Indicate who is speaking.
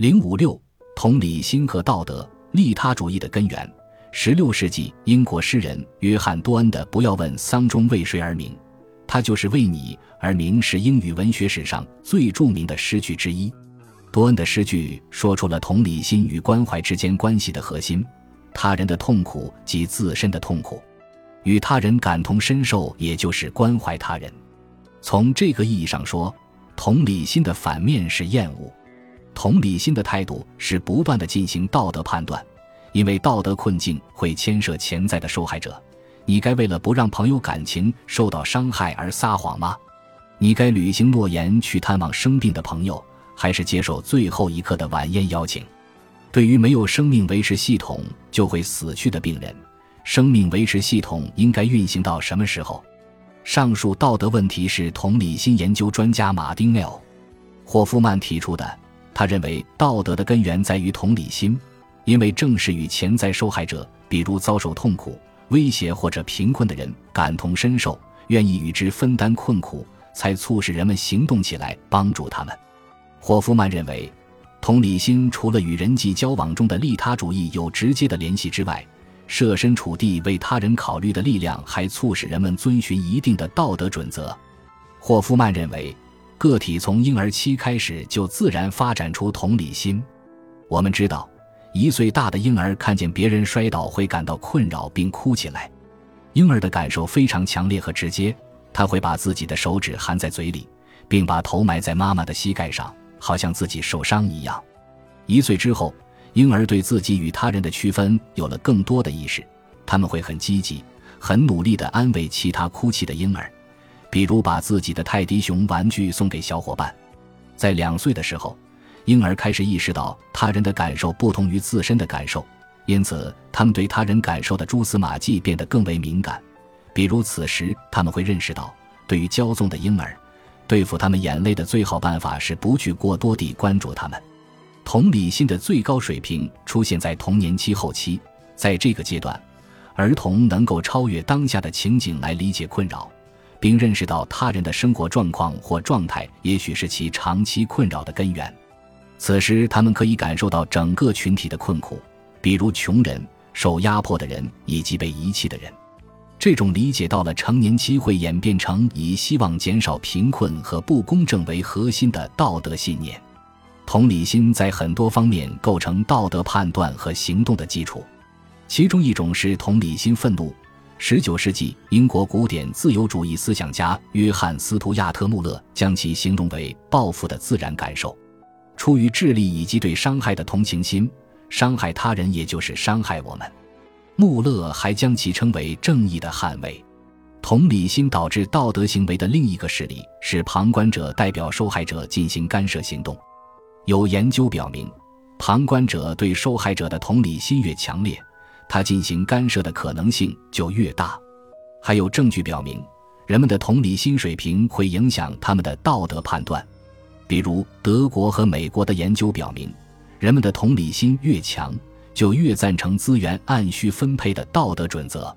Speaker 1: 零五六，同理心和道德利他主义的根源。十六世纪英国诗人约翰多恩的“不要问丧钟为谁而鸣”，他就是为你而鸣，是英语文学史上最著名的诗句之一。多恩的诗句说出了同理心与关怀之间关系的核心：他人的痛苦及自身的痛苦，与他人感同身受，也就是关怀他人。从这个意义上说，同理心的反面是厌恶。同理心的态度是不断的进行道德判断。因为道德困境会牵涉潜在的受害者，你该为了不让朋友感情受到伤害而撒谎吗？你该履行诺言去探望生病的朋友，还是接受最后一刻的晚宴邀请？对于没有生命维持系统就会死去的病人，生命维持系统应该运行到什么时候？上述道德问题是同理心研究专家马丁 ·L· 霍夫曼提出的。他认为道德的根源在于同理心。因为正是与潜在受害者，比如遭受痛苦、威胁或者贫困的人感同身受，愿意与之分担困苦，才促使人们行动起来帮助他们。霍夫曼认为，同理心除了与人际交往中的利他主义有直接的联系之外，设身处地为他人考虑的力量还促使人们遵循一定的道德准则。霍夫曼认为，个体从婴儿期开始就自然发展出同理心。我们知道。一岁大的婴儿看见别人摔倒会感到困扰并哭起来，婴儿的感受非常强烈和直接，他会把自己的手指含在嘴里，并把头埋在妈妈的膝盖上，好像自己受伤一样。一岁之后，婴儿对自己与他人的区分有了更多的意识，他们会很积极、很努力地安慰其他哭泣的婴儿，比如把自己的泰迪熊玩具送给小伙伴。在两岁的时候。婴儿开始意识到他人的感受不同于自身的感受，因此他们对他人感受的蛛丝马迹变得更为敏感。比如，此时他们会认识到，对于骄纵的婴儿，对付他们眼泪的最好办法是不去过多地关注他们。同理心的最高水平出现在童年期后期，在这个阶段，儿童能够超越当下的情景来理解困扰，并认识到他人的生活状况或状态也许是其长期困扰的根源。此时，他们可以感受到整个群体的困苦，比如穷人、受压迫的人以及被遗弃的人。这种理解到了成年期会演变成以希望减少贫困和不公正为核心的道德信念。同理心在很多方面构成道德判断和行动的基础，其中一种是同理心愤怒。十九世纪英国古典自由主义思想家约翰·斯图亚特·穆勒将其形容为报复的自然感受。出于智力以及对伤害的同情心，伤害他人也就是伤害我们。穆勒还将其称为正义的捍卫。同理心导致道德行为的另一个事例是旁观者代表受害者进行干涉行动。有研究表明，旁观者对受害者的同理心越强烈，他进行干涉的可能性就越大。还有证据表明，人们的同理心水平会影响他们的道德判断。比如，德国和美国的研究表明，人们的同理心越强，就越赞成资源按需分配的道德准则。